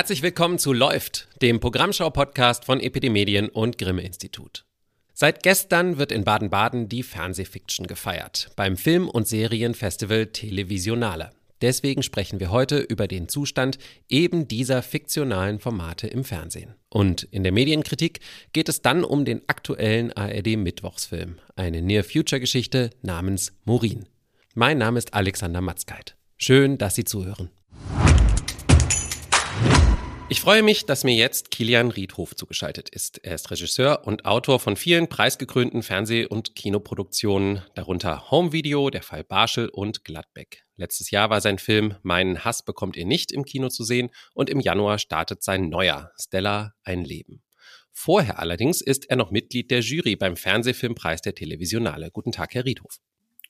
Herzlich willkommen zu Läuft, dem Programmschau-Podcast von Epidemedien und Grimme Institut. Seit gestern wird in Baden-Baden die Fernsehfiction gefeiert, beim Film- und Serienfestival Televisionale. Deswegen sprechen wir heute über den Zustand eben dieser fiktionalen Formate im Fernsehen. Und in der Medienkritik geht es dann um den aktuellen ARD-Mittwochsfilm, eine Near-Future-Geschichte namens Morin. Mein Name ist Alexander Matzkeit. Schön, dass Sie zuhören. Ich freue mich, dass mir jetzt Kilian Riedhof zugeschaltet ist. Er ist Regisseur und Autor von vielen preisgekrönten Fernseh- und Kinoproduktionen, darunter Home Video, Der Fall Barschel und Gladbeck. Letztes Jahr war sein Film Meinen Hass bekommt ihr nicht im Kino zu sehen und im Januar startet sein neuer Stella ein Leben. Vorher allerdings ist er noch Mitglied der Jury beim Fernsehfilmpreis der Televisionale. Guten Tag, Herr Riedhof.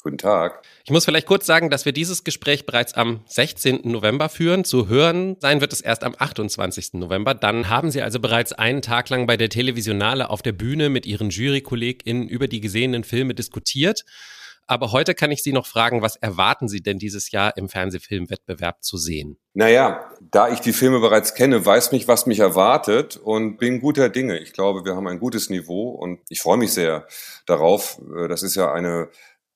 Guten Tag. Ich muss vielleicht kurz sagen, dass wir dieses Gespräch bereits am 16. November führen. Zu hören sein wird es erst am 28. November. Dann haben Sie also bereits einen Tag lang bei der Televisionale auf der Bühne mit Ihren JurykollegInnen über die gesehenen Filme diskutiert. Aber heute kann ich Sie noch fragen, was erwarten Sie denn dieses Jahr im Fernsehfilmwettbewerb zu sehen? Naja, da ich die Filme bereits kenne, weiß mich, was mich erwartet und bin guter Dinge. Ich glaube, wir haben ein gutes Niveau und ich freue mich sehr darauf. Das ist ja eine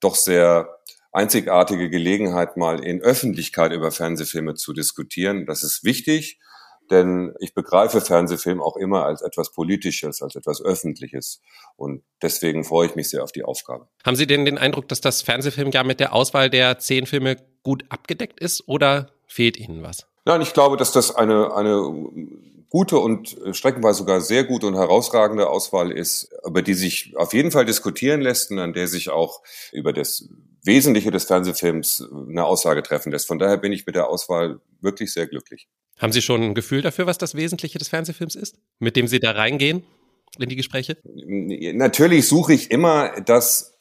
doch sehr einzigartige Gelegenheit, mal in Öffentlichkeit über Fernsehfilme zu diskutieren. Das ist wichtig, denn ich begreife Fernsehfilm auch immer als etwas Politisches, als etwas Öffentliches. Und deswegen freue ich mich sehr auf die Aufgabe. Haben Sie denn den Eindruck, dass das Fernsehfilm ja mit der Auswahl der zehn Filme gut abgedeckt ist oder fehlt Ihnen was? Nein, ich glaube, dass das eine, eine gute und äh, streckenweise sogar sehr gute und herausragende Auswahl ist, über die sich auf jeden Fall diskutieren lässt und an der sich auch über das Wesentliche des Fernsehfilms äh, eine Aussage treffen lässt. Von daher bin ich mit der Auswahl wirklich sehr glücklich. Haben Sie schon ein Gefühl dafür, was das Wesentliche des Fernsehfilms ist, mit dem Sie da reingehen in die Gespräche? Natürlich suche ich immer das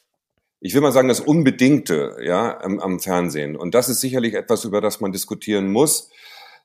ich will mal sagen, das Unbedingte ja, am, am, Fernsehen. Und das ist sicherlich etwas, über das man diskutieren muss.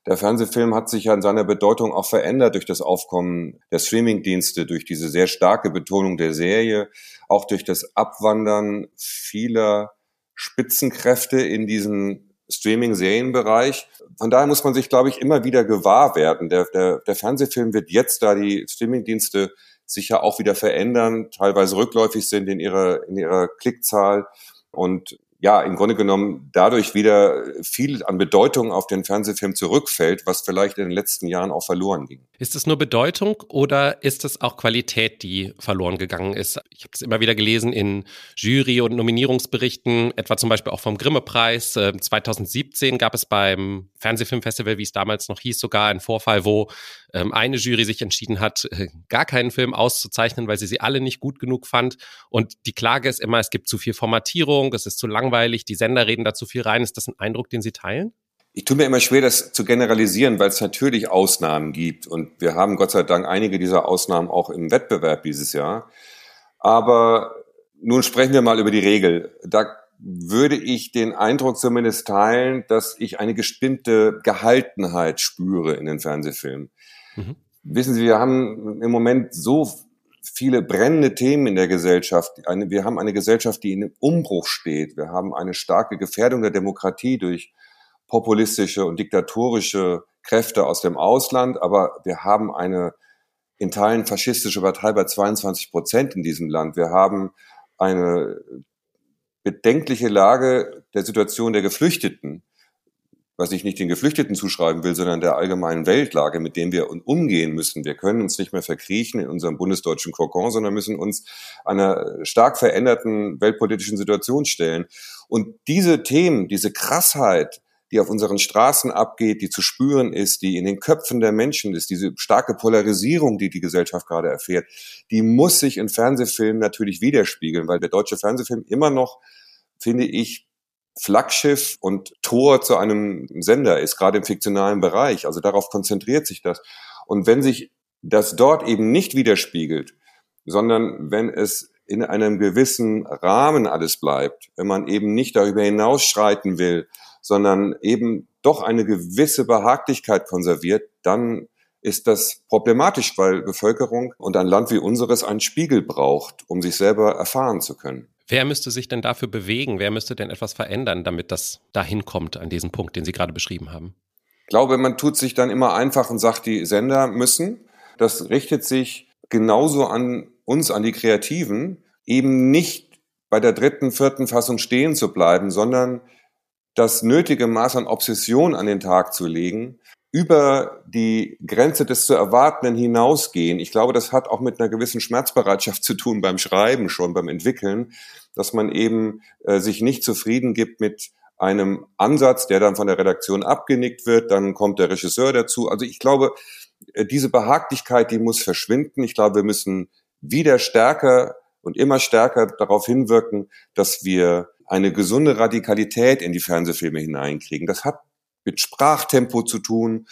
Der Fernsehfilm hat sich ja in seiner Bedeutung auch verändert durch das Aufkommen der Streamingdienste, durch diese sehr starke Betonung der Serie, auch durch das Abwandern vieler Spitzenkräfte in diesen Streaming-Serienbereich. Von daher muss man sich, glaube ich, immer wieder gewahr werden. Der, der, der Fernsehfilm wird jetzt, da die Streamingdienste sich ja auch wieder verändern, teilweise rückläufig sind in ihrer, in ihrer Klickzahl und ja, im Grunde genommen dadurch wieder viel an Bedeutung auf den Fernsehfilm zurückfällt, was vielleicht in den letzten Jahren auch verloren ging. Ist es nur Bedeutung oder ist es auch Qualität, die verloren gegangen ist? Ich habe es immer wieder gelesen in Jury- und Nominierungsberichten, etwa zum Beispiel auch vom Grimme-Preis. 2017 ähm, gab es beim Fernsehfilmfestival, wie es damals noch hieß, sogar einen Vorfall, wo ähm, eine Jury sich entschieden hat, äh, gar keinen Film auszuzeichnen, weil sie sie alle nicht gut genug fand. Und die Klage ist immer, es gibt zu viel Formatierung, es ist zu langweilig, die Sender reden da zu viel rein. Ist das ein Eindruck, den Sie teilen? Ich tue mir immer schwer, das zu generalisieren, weil es natürlich Ausnahmen gibt. Und wir haben Gott sei Dank einige dieser Ausnahmen auch im Wettbewerb dieses Jahr. Aber nun sprechen wir mal über die Regel. Da würde ich den Eindruck zumindest teilen, dass ich eine bestimmte Gehaltenheit spüre in den Fernsehfilmen. Mhm. Wissen Sie, wir haben im Moment so viele brennende Themen in der Gesellschaft. Wir haben eine Gesellschaft, die in Umbruch steht. Wir haben eine starke Gefährdung der Demokratie durch populistische und diktatorische Kräfte aus dem Ausland. Aber wir haben eine in Teilen faschistische Partei bei 22 Prozent in diesem Land. Wir haben eine bedenkliche Lage der Situation der Geflüchteten was ich nicht den Geflüchteten zuschreiben will, sondern der allgemeinen Weltlage, mit dem wir umgehen müssen. Wir können uns nicht mehr verkriechen in unserem bundesdeutschen Kokon, sondern müssen uns einer stark veränderten weltpolitischen Situation stellen. Und diese Themen, diese Krassheit, die auf unseren Straßen abgeht, die zu spüren ist, die in den Köpfen der Menschen ist, diese starke Polarisierung, die die Gesellschaft gerade erfährt, die muss sich in Fernsehfilmen natürlich widerspiegeln, weil der deutsche Fernsehfilm immer noch, finde ich, Flaggschiff und Tor zu einem Sender ist, gerade im fiktionalen Bereich. Also darauf konzentriert sich das. Und wenn sich das dort eben nicht widerspiegelt, sondern wenn es in einem gewissen Rahmen alles bleibt, wenn man eben nicht darüber hinausschreiten will, sondern eben doch eine gewisse Behaglichkeit konserviert, dann ist das problematisch, weil Bevölkerung und ein Land wie unseres einen Spiegel braucht, um sich selber erfahren zu können. Wer müsste sich denn dafür bewegen? Wer müsste denn etwas verändern, damit das dahin kommt an diesen Punkt, den Sie gerade beschrieben haben? glaube, man tut sich dann immer einfach und sagt, die Sender müssen. Das richtet sich genauso an uns, an die Kreativen, eben nicht bei der dritten, vierten Fassung stehen zu bleiben, sondern das nötige Maß an Obsession an den Tag zu legen, über die Grenze des zu Erwartenden hinausgehen. Ich glaube, das hat auch mit einer gewissen Schmerzbereitschaft zu tun beim Schreiben schon, beim Entwickeln, dass man eben äh, sich nicht zufrieden gibt mit einem Ansatz, der dann von der Redaktion abgenickt wird, dann kommt der Regisseur dazu. Also ich glaube, äh, diese Behaglichkeit, die muss verschwinden. Ich glaube, wir müssen wieder stärker und immer stärker darauf hinwirken, dass wir eine gesunde Radikalität in die Fernsehfilme hineinkriegen. Das hat mit Sprachtempo zu tun.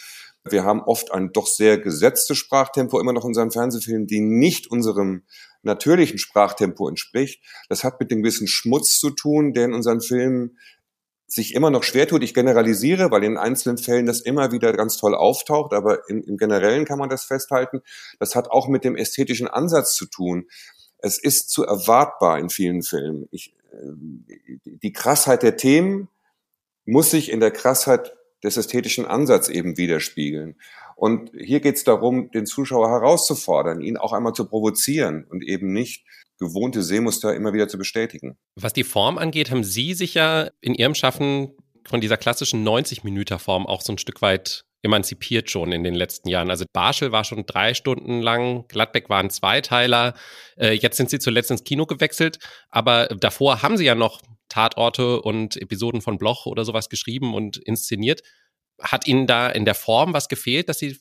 Wir haben oft ein doch sehr gesetztes Sprachtempo immer noch in unseren Fernsehfilmen, die nicht unserem natürlichen Sprachtempo entspricht. Das hat mit dem gewissen Schmutz zu tun, der in unseren Filmen sich immer noch schwer tut. Ich generalisiere, weil in einzelnen Fällen das immer wieder ganz toll auftaucht, aber im, im Generellen kann man das festhalten. Das hat auch mit dem ästhetischen Ansatz zu tun. Es ist zu erwartbar in vielen Filmen. Ich, äh, die Krassheit der Themen muss sich in der Krassheit des ästhetischen Ansatzes eben widerspiegeln. Und hier geht es darum, den Zuschauer herauszufordern, ihn auch einmal zu provozieren und eben nicht gewohnte Sehmuster immer wieder zu bestätigen. Was die Form angeht, haben Sie sich ja in Ihrem Schaffen von dieser klassischen 90-Minüter-Form auch so ein Stück weit emanzipiert schon in den letzten Jahren. Also Barschel war schon drei Stunden lang, Gladbeck waren Zweiteiler. Äh, jetzt sind sie zuletzt ins Kino gewechselt, aber davor haben sie ja noch Tatorte und Episoden von Bloch oder sowas geschrieben und inszeniert. Hat Ihnen da in der Form was gefehlt, dass Sie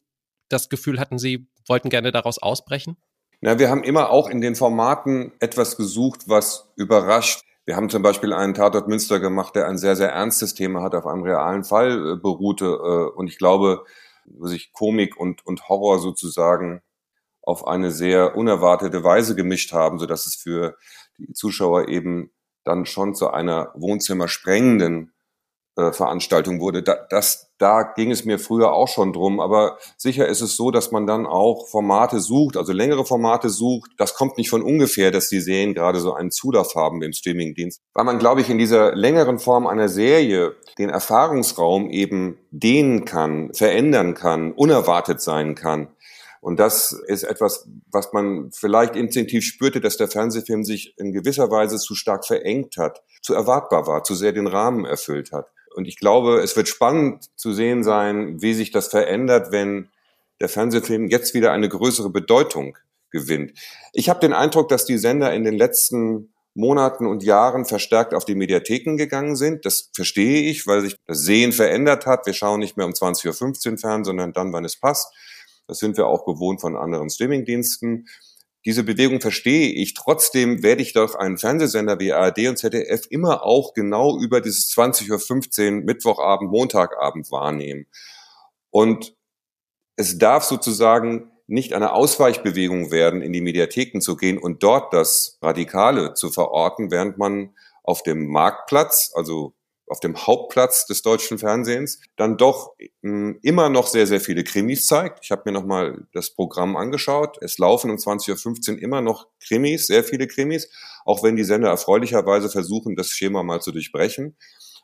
das Gefühl hatten, Sie wollten gerne daraus ausbrechen? Na, wir haben immer auch in den Formaten etwas gesucht, was überrascht. Wir haben zum Beispiel einen Tatort Münster gemacht, der ein sehr, sehr ernstes Thema hat, auf einem realen Fall äh, beruhte. Äh, und ich glaube, wo sich Komik und, und Horror sozusagen auf eine sehr unerwartete Weise gemischt haben, so dass es für die Zuschauer eben dann schon zu einer wohnzimmersprengenden äh, Veranstaltung wurde. Da, das, da ging es mir früher auch schon drum, aber sicher ist es so, dass man dann auch Formate sucht, also längere Formate sucht. Das kommt nicht von ungefähr, dass die Serien gerade so einen Zulauf haben im Streamingdienst, weil man, glaube ich, in dieser längeren Form einer Serie den Erfahrungsraum eben dehnen kann, verändern kann, unerwartet sein kann. Und das ist etwas, was man vielleicht instinktiv spürte, dass der Fernsehfilm sich in gewisser Weise zu stark verengt hat, zu erwartbar war, zu sehr den Rahmen erfüllt hat. Und ich glaube, es wird spannend zu sehen sein, wie sich das verändert, wenn der Fernsehfilm jetzt wieder eine größere Bedeutung gewinnt. Ich habe den Eindruck, dass die Sender in den letzten Monaten und Jahren verstärkt auf die Mediatheken gegangen sind. Das verstehe ich, weil sich das Sehen verändert hat. Wir schauen nicht mehr um 20.15 Uhr fern, sondern dann, wann es passt. Das sind wir auch gewohnt von anderen Streamingdiensten. Diese Bewegung verstehe ich. Trotzdem werde ich doch einen Fernsehsender wie ARD und ZDF immer auch genau über dieses 20.15 Uhr Mittwochabend, Montagabend wahrnehmen. Und es darf sozusagen nicht eine Ausweichbewegung werden, in die Mediatheken zu gehen und dort das Radikale zu verorten, während man auf dem Marktplatz, also auf dem Hauptplatz des deutschen Fernsehens dann doch mh, hm, immer noch sehr, sehr viele Krimis zeigt. Ich habe mir nochmal das Programm angeschaut. Es laufen um 20.15 Uhr immer noch Krimis, sehr viele Krimis, auch wenn die Sender erfreulicherweise versuchen, das Schema mal zu durchbrechen.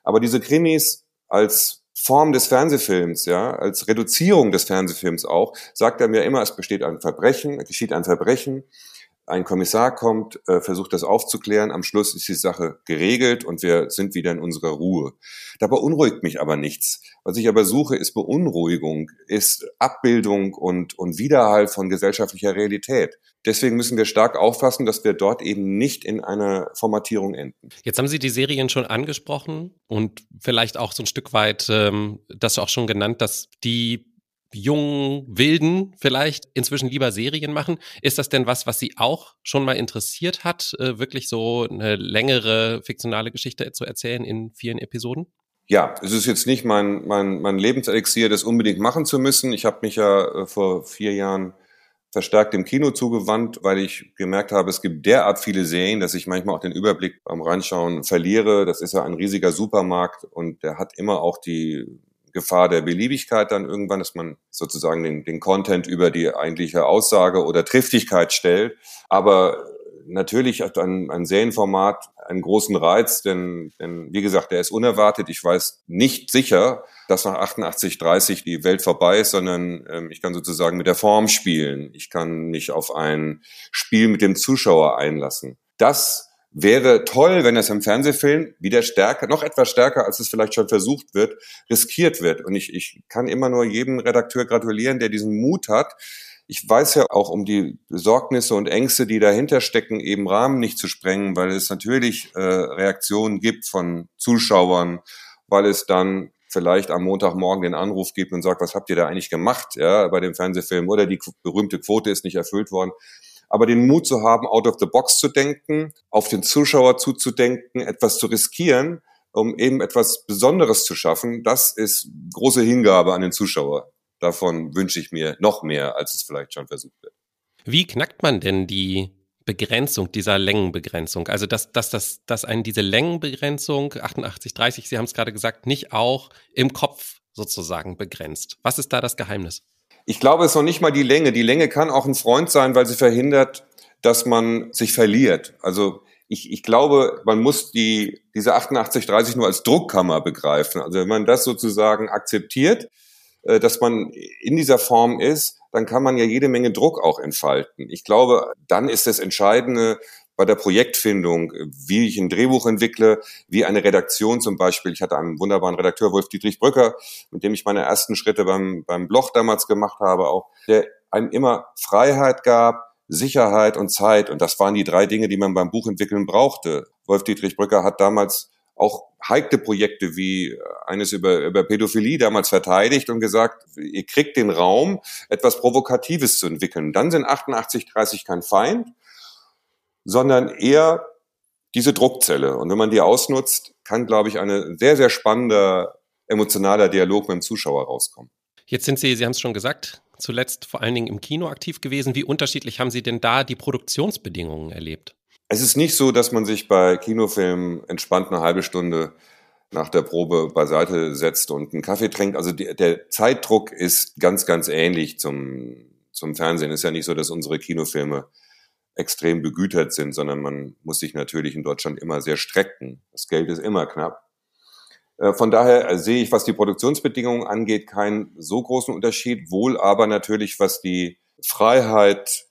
Aber diese Krimis als Form des Fernsehfilms, ja, als Reduzierung des Fernsehfilms auch, sagt er mir immer, es besteht ein Verbrechen, es geschieht ein Verbrechen ein Kommissar kommt, äh, versucht das aufzuklären, am Schluss ist die Sache geregelt und wir sind wieder in unserer Ruhe. Da beunruhigt mich aber nichts. Was ich aber suche, ist Beunruhigung, ist Abbildung und, und Widerhall von gesellschaftlicher Realität. Deswegen müssen wir stark aufpassen, dass wir dort eben nicht in einer Formatierung enden. Jetzt haben Sie die Serien schon angesprochen und vielleicht auch so ein Stück weit ähm, das auch schon genannt, dass die jungen Wilden vielleicht inzwischen lieber Serien machen. Ist das denn was, was Sie auch schon mal interessiert hat, äh, wirklich so eine längere fiktionale Geschichte zu erzählen in vielen Episoden? Ja, es ist jetzt nicht mein, mein, mein Lebenselixier, das unbedingt machen zu müssen. Ich habe mich ja äh, vor vier Jahren verstärkt dem Kino zugewandt, weil ich gemerkt habe, es gibt derart viele Serien, dass ich manchmal auch den Überblick beim Reinschauen verliere. Das ist ja ein riesiger Supermarkt und der hat immer auch die Gefahr der Beliebigkeit dann irgendwann, dass man sozusagen den, den Content über die eigentliche Aussage oder Triftigkeit stellt. Aber natürlich hat ein, ein Serienformat einen großen Reiz, denn, denn wie gesagt, der ist unerwartet. Ich weiß nicht sicher, dass nach 88, 30 die Welt vorbei ist, sondern ähm, ich kann sozusagen mit der Form spielen. Ich kann mich auf ein Spiel mit dem Zuschauer einlassen. Das wäre toll, wenn es im Fernsehfilm wieder stärker, noch etwas stärker, als es vielleicht schon versucht wird, riskiert wird. Und ich, ich kann immer nur jedem Redakteur gratulieren, der diesen Mut hat, ich weiß ja auch um die Besorgnisse und Ängste, die dahinter stecken, eben Rahmen nicht zu sprengen, weil es natürlich äh, Reaktionen gibt von Zuschauern, weil es dann vielleicht am Montagmorgen den Anruf gibt und sagt, was habt ihr da eigentlich gemacht, ja, bei dem Fernsehfilm oder die berühmte Quote ist nicht erfüllt worden. Aber den Mut zu haben, out of the box zu denken, auf den Zuschauer zuzudenken, etwas zu riskieren, um eben etwas Besonderes zu schaffen, das ist große Hingabe an den Zuschauer. Davon wünsche ich mir noch mehr, als es vielleicht schon versucht wird. Wie knackt man denn die Begrenzung dieser Längenbegrenzung? Also, dass, dass, dass, dass einen diese Längenbegrenzung 88, 30, Sie haben es gerade gesagt, nicht auch im Kopf sozusagen begrenzt. Was ist da das Geheimnis? Ich glaube, es ist noch nicht mal die Länge. Die Länge kann auch ein Freund sein, weil sie verhindert, dass man sich verliert. Also ich, ich glaube, man muss die, diese 88, 30 nur als Druckkammer begreifen. Also wenn man das sozusagen akzeptiert, äh, dass man in dieser Form ist, dann kann man ja jede Menge Druck auch entfalten. Ich glaube, dann ist das Entscheidende bei der Projektfindung, wie ich ein Drehbuch entwickle, wie eine Redaktion zum Beispiel. Ich hatte einen wunderbaren Redakteur, Wolf Dietrich Brücker, mit dem ich meine ersten Schritte beim, beim Blog damals gemacht habe, auch, der einem immer Freiheit gab, Sicherheit und Zeit. Und das waren die drei Dinge, die man beim Buchentwickeln brauchte. Wolf Dietrich Brücker hat damals auch heikle Projekte wie äh, eines über, über Pädophilie damals verteidigt und gesagt, ihr kriegt den Raum, etwas Provokatives zu entwickeln. Dann sind 88, 30 kein Feind, sondern eher diese Druckzelle. Und wenn man die ausnutzt, kann, glaube ich, ein sehr, sehr spannender emotionaler Dialog mit dem Zuschauer rauskommen. Jetzt sind Sie, Sie haben es schon gesagt, zuletzt vor allen Dingen im Kino aktiv gewesen. Wie unterschiedlich haben Sie denn da die Produktionsbedingungen erlebt? Es ist nicht so, dass man sich bei Kinofilmen entspannt eine halbe Stunde nach der Probe beiseite setzt und einen Kaffee trinkt. Also die, der Zeitdruck ist ganz, ganz ähnlich zum, zum Fernsehen. Es ist ja nicht so, dass unsere Kinofilme extrem begütert sind, sondern man muss sich natürlich in Deutschland immer sehr strecken. Das Geld ist immer knapp. Äh, von daher sehe ich, was die Produktionsbedingungen angeht, keinen so großen Unterschied, wohl aber natürlich, was die Freiheit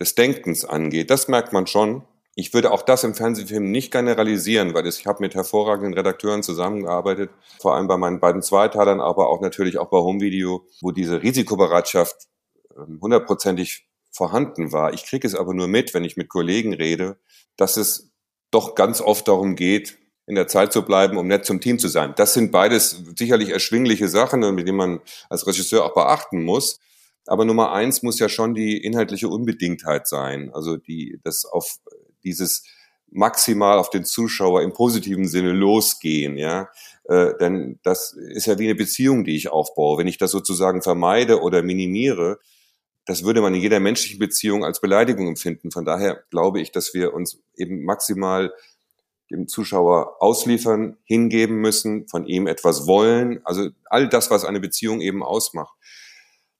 des Denkens angeht. Das merkt man schon. Ich würde auch das im Fernsehfilm nicht generalisieren, weil ich habe mit hervorragenden Redakteuren zusammengearbeitet, vor allem bei meinen beiden Zweiteilern, aber auch natürlich auch bei Home Video, wo diese Risikobereitschaft ähm, hundertprozentig vorhanden war. Ich kriege es aber nur mit, wenn ich mit Kollegen rede, dass es doch ganz oft darum geht, in der Zeit zu bleiben, um nett zum Team zu sein. Das sind beides sicherlich erschwingliche Sachen, mit denen man als Regisseur auch beachten muss. Aber Nummer eins muss ja schon die inhaltliche Unbedingtheit sein. Also die, das auf dieses maximal auf den Zuschauer im positiven Sinne losgehen, ja. Äh, denn das ist ja wie eine Beziehung, die ich aufbaue. Wenn ich das sozusagen vermeide oder minimiere, das würde man in jeder menschlichen Beziehung als Beleidigung empfinden. Von daher glaube ich, dass wir uns eben maximal dem Zuschauer ausliefern, hingeben müssen, von ihm etwas wollen. Also all das, was eine Beziehung eben ausmacht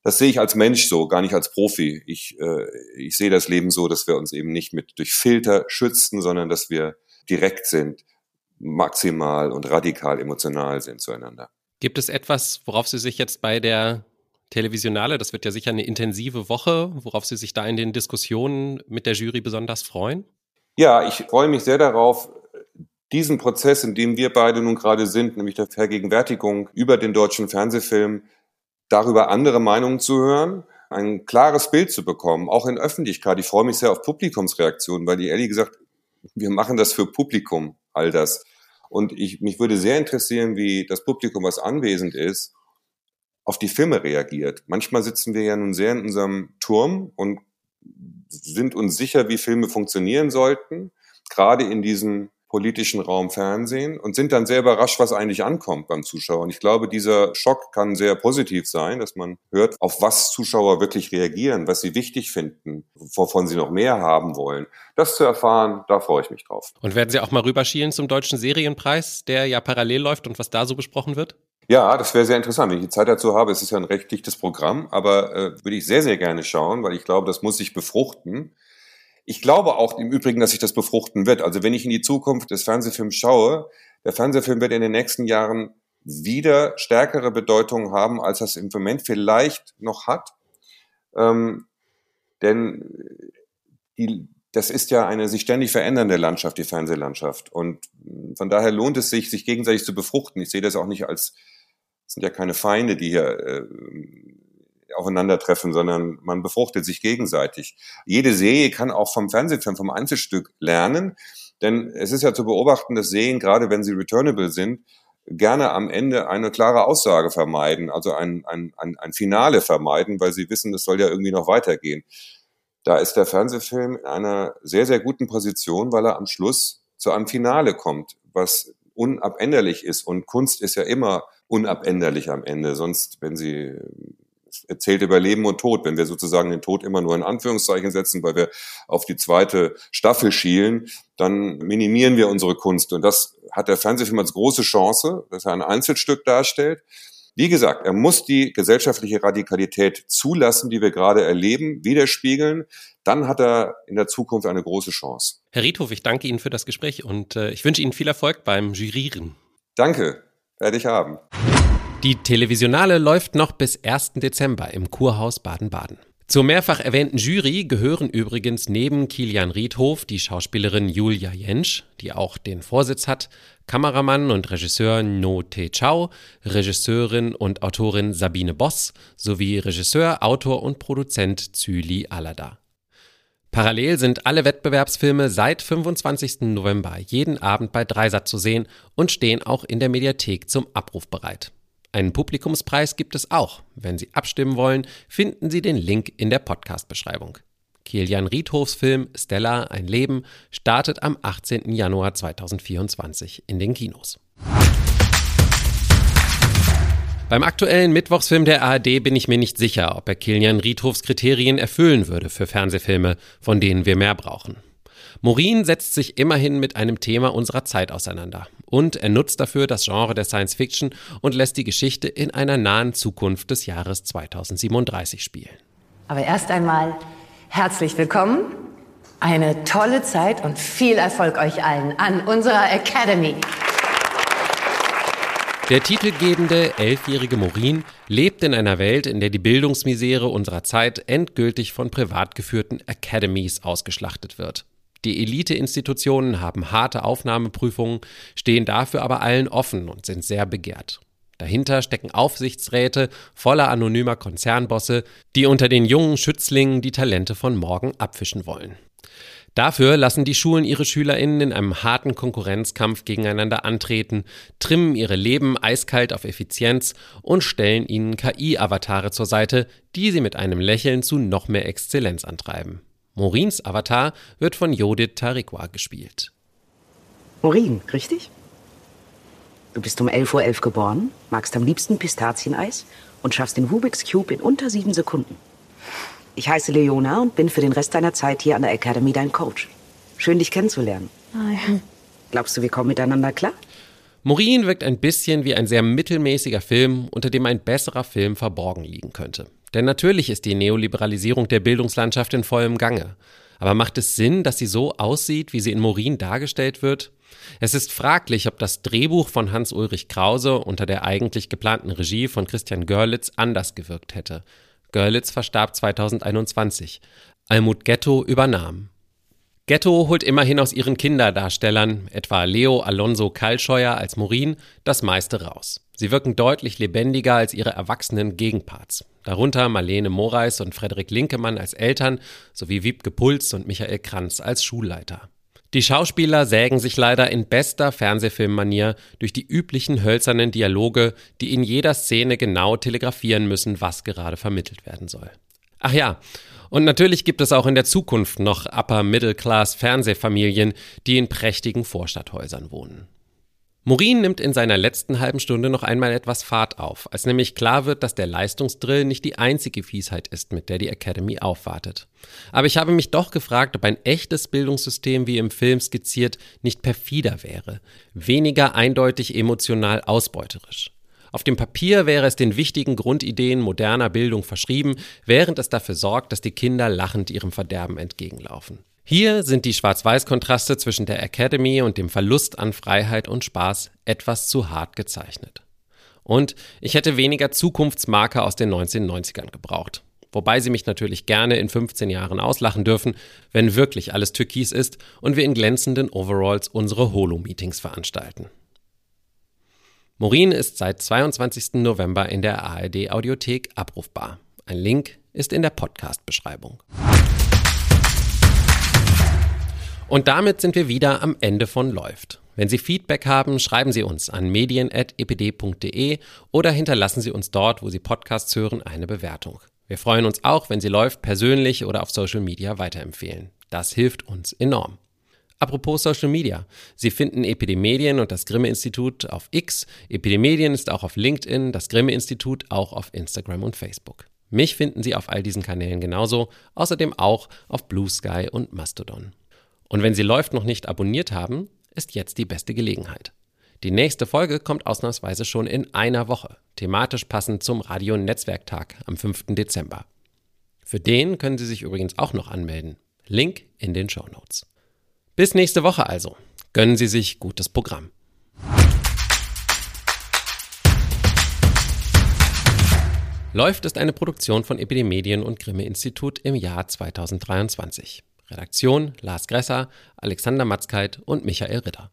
das sehe ich als Mensch so, gar nicht als Profi. Ich, äh, ich sehe das Leben so, dass wir uns eben nicht mit durch Filter schützen, sondern dass wir direkt sind, maximal und radikal emotional sind zueinander. Gibt es etwas, worauf Sie sich jetzt bei der Televisionale, das wird ja sicher eine intensive Woche, worauf Sie sich da in den Diskussionen mit der Jury besonders freuen? Ja, ich freue mich sehr darauf, diesen Prozess, in dem wir beide nun gerade sind, nämlich der Vergegenwärtigung über den deutschen Fernsehfilm, darüber andere Meinungen zu hören, ein klares Bild zu bekommen, auch in Öffentlichkeit. Ich freue mich sehr auf Publikumsreaktionen, weil die ehrlich gesagt, wir machen das für Publikum, all das. Und ich, mich würde sehr interessieren, wie das Publikum, was anwesend ist, auf die Filme reagiert. Manchmal sitzen wir ja nun sehr in unserem Turm und sind uns sicher, wie Filme funktionieren sollten, gerade in diesem politischen Raum Fernsehen und sind dann sehr überrascht, was eigentlich ankommt beim Zuschauer. Und ich glaube, dieser Schock kann sehr positiv sein, dass man hört, auf was Zuschauer wirklich reagieren, was sie wichtig finden, wovon sie noch mehr haben wollen. Das zu erfahren, da freue ich mich drauf. Und werden Sie auch mal rüberschielen zum Deutschen Serienpreis, der ja parallel läuft und was da so besprochen wird? Ja, das wäre sehr interessant. Wenn ich die Zeit dazu habe, es ist ja ein recht dichtes Programm, aber äh, würde ich sehr, sehr gerne schauen, weil ich glaube, das muss sich befruchten. ich glaube auch im Übrigen, dass sich das befruchten wird. Also wenn ich in die Zukunft des Fernsehfilms schaue, der Fernsehfilm wird in den nächsten Jahren wieder stärkere Bedeutung haben, als das im Moment vielleicht noch hat. Ähm, denn die, das ist ja eine sich ständig verändernde Landschaft, die Fernsehlandschaft. Und von daher lohnt es sich, sich gegenseitig zu befruchten. Ich sehe das auch nicht als, sind ja keine Feinde, die hier äh, aufeinandertreffen, sondern man befruchtet sich gegenseitig. Jede Serie kann auch vom Fernsehfilm, vom Einzelstück lernen, denn es ist ja zu beobachten, dass Serien, gerade wenn sie returnable sind, gerne am Ende eine klare Aussage vermeiden, also ein, ein, ein, ein Finale vermeiden, weil sie wissen, es soll ja irgendwie noch weitergehen. Da ist der Fernsehfilm in einer sehr, sehr guten Position, weil er am Schluss zu einem Finale kommt, was unabänderlich ist. Und Kunst ist ja immer unabänderlich am Ende. Sonst, wenn sie erzählt über Leben und Tod. Wenn wir sozusagen den Tod immer nur in Anführungszeichen setzen, weil wir auf die zweite Staffel schielen, dann minimieren wir unsere Kunst. Und das hat der Fernsehfilm als große Chance, dass er ein Einzelstück darstellt. Wie gesagt, er muss die gesellschaftliche Radikalität zulassen, die wir gerade erleben, widerspiegeln. Dann hat er in der Zukunft eine große Chance. Herr Riedhof, ich danke Ihnen für das Gespräch und äh, ich wünsche Ihnen viel Erfolg beim Jurieren. Danke, werde ich haben. Die Televisionale läuft noch bis 1. Dezember im Kurhaus Baden-Baden. Zur mehrfach erwähnten Jury gehören übrigens neben Kilian Riedhof die Schauspielerin Julia Jentsch, die auch den Vorsitz hat, Kameramann und Regisseur No Te Chao, Regisseurin und Autorin Sabine Boss sowie Regisseur, Autor und Produzent Züli Alada. Parallel sind alle Wettbewerbsfilme seit 25. November jeden Abend bei Dreisat zu sehen und stehen auch in der Mediathek zum Abruf bereit. Einen Publikumspreis gibt es auch. Wenn Sie abstimmen wollen, finden Sie den Link in der Podcast-Beschreibung. Kilian Riedhofs Film Stella, ein Leben startet am 18. Januar 2024 in den Kinos. Beim aktuellen Mittwochsfilm der ARD bin ich mir nicht sicher, ob er Kilian Riedhofs Kriterien erfüllen würde für Fernsehfilme, von denen wir mehr brauchen. Morin setzt sich immerhin mit einem Thema unserer Zeit auseinander. Und er nutzt dafür das Genre der Science Fiction und lässt die Geschichte in einer nahen Zukunft des Jahres 2037 spielen. Aber erst einmal herzlich willkommen, eine tolle Zeit und viel Erfolg euch allen an unserer Academy. Der titelgebende elfjährige Morin lebt in einer Welt, in der die Bildungsmisere unserer Zeit endgültig von privat geführten Academies ausgeschlachtet wird. Die Elite-Institutionen haben harte Aufnahmeprüfungen, stehen dafür aber allen offen und sind sehr begehrt. Dahinter stecken Aufsichtsräte voller anonymer Konzernbosse, die unter den jungen Schützlingen die Talente von morgen abfischen wollen. Dafür lassen die Schulen ihre SchülerInnen in einem harten Konkurrenzkampf gegeneinander antreten, trimmen ihre Leben eiskalt auf Effizienz und stellen ihnen KI-Avatare zur Seite, die sie mit einem Lächeln zu noch mehr Exzellenz antreiben. Maurins Avatar wird von Jodit Tariqua gespielt. Maureen, richtig? Du bist um 11.11 Uhr .11 geboren, magst am liebsten Pistazieneis und schaffst den Rubik's Cube in unter sieben Sekunden. Ich heiße Leona und bin für den Rest deiner Zeit hier an der Academy dein Coach. Schön, dich kennenzulernen. Ah, ja. Glaubst du, wir kommen miteinander klar? Maureen wirkt ein bisschen wie ein sehr mittelmäßiger Film, unter dem ein besserer Film verborgen liegen könnte. Denn natürlich ist die Neoliberalisierung der Bildungslandschaft in vollem Gange. Aber macht es Sinn, dass sie so aussieht, wie sie in Morin dargestellt wird? Es ist fraglich, ob das Drehbuch von Hans-Ulrich Krause unter der eigentlich geplanten Regie von Christian Görlitz anders gewirkt hätte. Görlitz verstarb 2021. Almut Ghetto übernahm. Ghetto holt immerhin aus ihren Kinderdarstellern, etwa Leo Alonso Kalscheuer als Morin, das meiste raus. Sie wirken deutlich lebendiger als ihre erwachsenen Gegenparts. Darunter Marlene Moraes und Frederik Linkemann als Eltern sowie Wiebke Puls und Michael Kranz als Schulleiter. Die Schauspieler sägen sich leider in bester Fernsehfilmmanier durch die üblichen hölzernen Dialoge, die in jeder Szene genau telegrafieren müssen, was gerade vermittelt werden soll. Ach ja, und natürlich gibt es auch in der Zukunft noch Upper-Middle-Class-Fernsehfamilien, die in prächtigen Vorstadthäusern wohnen. Morin nimmt in seiner letzten halben Stunde noch einmal etwas Fahrt auf, als nämlich klar wird, dass der Leistungsdrill nicht die einzige Fiesheit ist, mit der die Academy aufwartet. Aber ich habe mich doch gefragt, ob ein echtes Bildungssystem wie im Film skizziert nicht perfider wäre, weniger eindeutig emotional ausbeuterisch. Auf dem Papier wäre es den wichtigen Grundideen moderner Bildung verschrieben, während es dafür sorgt, dass die Kinder lachend ihrem Verderben entgegenlaufen. Hier sind die Schwarz-Weiß-Kontraste zwischen der Academy und dem Verlust an Freiheit und Spaß etwas zu hart gezeichnet. Und ich hätte weniger Zukunftsmarker aus den 1990ern gebraucht. Wobei sie mich natürlich gerne in 15 Jahren auslachen dürfen, wenn wirklich alles türkis ist und wir in glänzenden Overalls unsere Holo-Meetings veranstalten. Morin ist seit 22. November in der ARD Audiothek abrufbar. Ein Link ist in der Podcast-Beschreibung. Und damit sind wir wieder am Ende von Läuft. Wenn Sie Feedback haben, schreiben Sie uns an medien.epd.de oder hinterlassen Sie uns dort, wo Sie Podcasts hören, eine Bewertung. Wir freuen uns auch, wenn Sie Läuft persönlich oder auf Social Media weiterempfehlen. Das hilft uns enorm. Apropos Social Media. Sie finden Epidemedien und das Grimme-Institut auf X. Epidemedien ist auch auf LinkedIn, das Grimme-Institut auch auf Instagram und Facebook. Mich finden Sie auf all diesen Kanälen genauso, außerdem auch auf Blue Sky und Mastodon. Und wenn Sie Läuft noch nicht abonniert haben, ist jetzt die beste Gelegenheit. Die nächste Folge kommt ausnahmsweise schon in einer Woche, thematisch passend zum Radio-Netzwerktag am 5. Dezember. Für den können Sie sich übrigens auch noch anmelden. Link in den Show Notes. Bis nächste Woche also. Gönnen Sie sich gutes Programm. Läuft ist eine Produktion von Epidemedien und Grimme Institut im Jahr 2023. Redaktion Lars Gresser, Alexander Matzkeit und Michael Ritter.